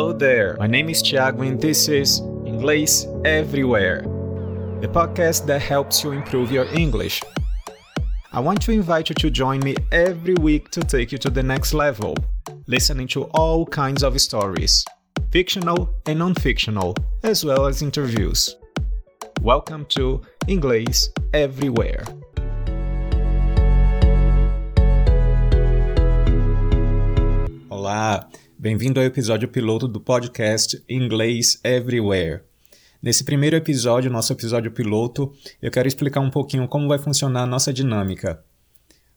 Hello there, my name is Thiago and this is Inglês Everywhere, the podcast that helps you improve your English. I want to invite you to join me every week to take you to the next level, listening to all kinds of stories, fictional and non fictional, as well as interviews. Welcome to Inglês Everywhere. Olá, bem-vindo ao episódio piloto do podcast Inglês Everywhere. Nesse primeiro episódio, nosso episódio piloto, eu quero explicar um pouquinho como vai funcionar a nossa dinâmica.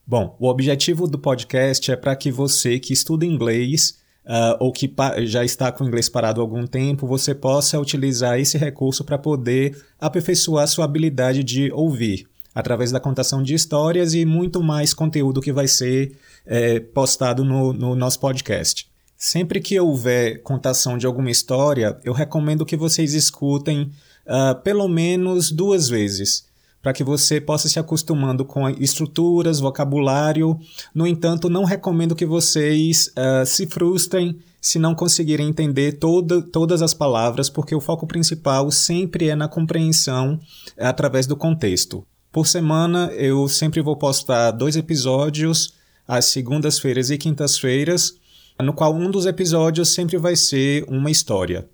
Bom, o objetivo do podcast é para que você que estuda inglês uh, ou que já está com o inglês parado há algum tempo, você possa utilizar esse recurso para poder aperfeiçoar sua habilidade de ouvir, através da contação de histórias e muito mais conteúdo que vai ser é, postado no, no nosso podcast. Sempre que houver contação de alguma história, eu recomendo que vocês escutem uh, pelo menos duas vezes, para que você possa se acostumando com estruturas, vocabulário. No entanto, não recomendo que vocês uh, se frustrem se não conseguirem entender toda, todas as palavras, porque o foco principal sempre é na compreensão através do contexto. Por semana, eu sempre vou postar dois episódios, às segundas-feiras e quintas-feiras, no qual um dos episódios sempre vai ser uma história.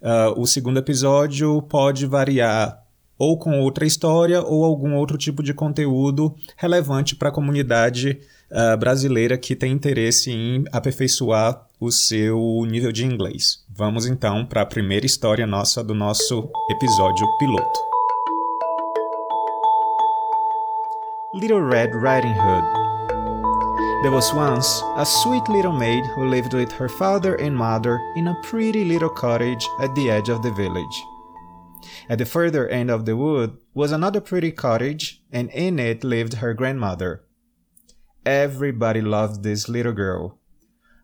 Uh, o segundo episódio pode variar ou com outra história ou algum outro tipo de conteúdo relevante para a comunidade uh, brasileira que tem interesse em aperfeiçoar o seu nível de inglês. Vamos então para a primeira história nossa do nosso episódio piloto. Little Red Riding Hood. There was once a sweet little maid who lived with her father and mother in a pretty little cottage at the edge of the village. At the further end of the wood was another pretty cottage, and in it lived her grandmother. Everybody loved this little girl.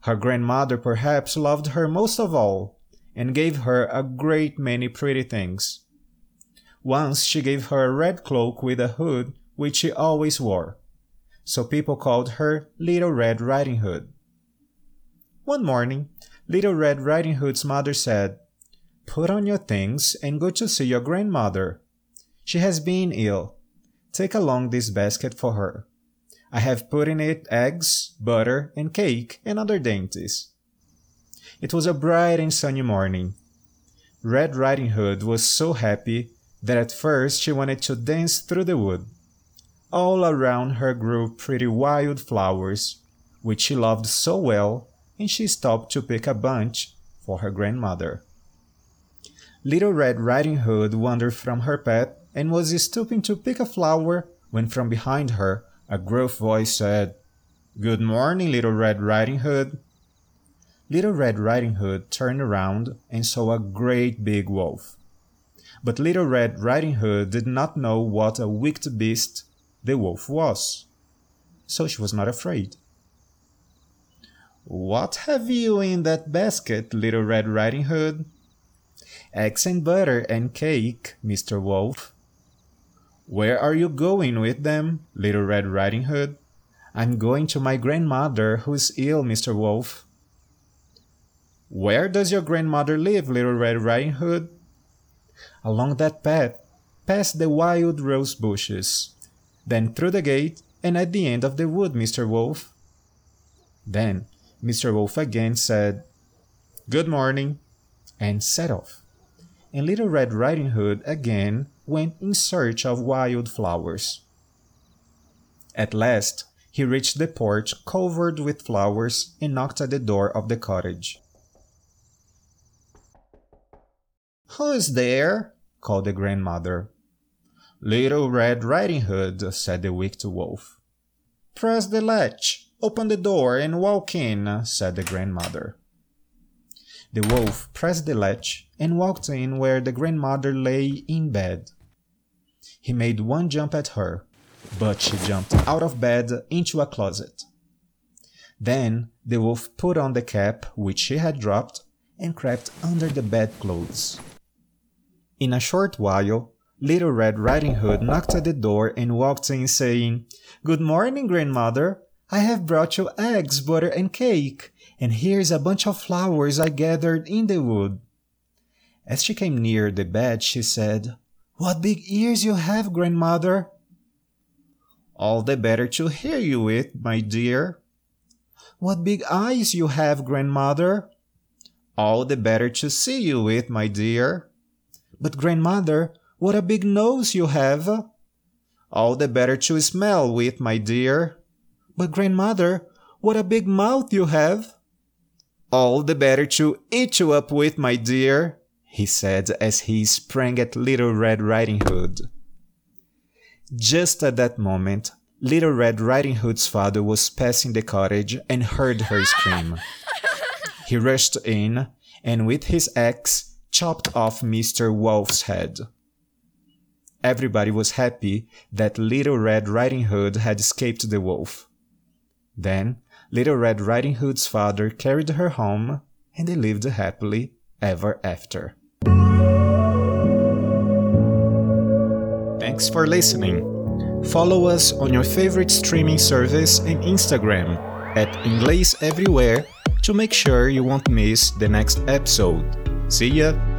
Her grandmother perhaps loved her most of all, and gave her a great many pretty things. Once she gave her a red cloak with a hood which she always wore, so people called her Little Red Riding Hood. One morning, Little Red Riding Hood's mother said, Put on your things and go to see your grandmother. She has been ill. Take along this basket for her. I have put in it eggs, butter, and cake, and other dainties. It was a bright and sunny morning. Red Riding Hood was so happy that at first she wanted to dance through the wood. All around her grew pretty wild flowers, which she loved so well, and she stopped to pick a bunch for her grandmother. Little Red Riding Hood wandered from her path and was stooping to pick a flower when from behind her a gruff voice said, Good morning, Little Red Riding Hood. Little Red Riding Hood turned around and saw a great big wolf. But Little Red Riding Hood did not know what a wicked beast the wolf was. So she was not afraid. What have you in that basket, little Red Riding Hood? Eggs and butter and cake, Mr. Wolf. Where are you going with them, little Red Riding Hood? I'm going to my grandmother who's ill, Mr. Wolf. Where does your grandmother live, little Red Riding Hood? Along that path, past the wild rose bushes then through the gate, and at the end of the wood, Mr. Wolf. Then Mr. Wolf again said, Good morning, and set off. And Little Red Riding Hood again went in search of wild flowers. At last, he reached the porch covered with flowers and knocked at the door of the cottage. Who's there? called the grandmother. Little Red Riding Hood, said the wicked wolf. Press the latch, open the door, and walk in, said the grandmother. The wolf pressed the latch and walked in where the grandmother lay in bed. He made one jump at her, but she jumped out of bed into a closet. Then the wolf put on the cap which she had dropped and crept under the bedclothes. In a short while, Little Red Riding Hood knocked at the door and walked in, saying, Good morning, grandmother. I have brought you eggs, butter, and cake, and here's a bunch of flowers I gathered in the wood. As she came near the bed, she said, What big ears you have, grandmother! All the better to hear you with, my dear. What big eyes you have, grandmother! All the better to see you with, my dear. But, grandmother, what a big nose you have! All the better to smell with, my dear. But, grandmother, what a big mouth you have! All the better to eat you up with, my dear, he said as he sprang at Little Red Riding Hood. Just at that moment, Little Red Riding Hood's father was passing the cottage and heard her scream. He rushed in and with his axe chopped off Mr. Wolf's head. Everybody was happy that Little Red Riding Hood had escaped the wolf. Then Little Red Riding Hood's father carried her home and they lived happily ever after. Thanks for listening. Follow us on your favorite streaming service and Instagram at Inglês Everywhere to make sure you won't miss the next episode. See ya!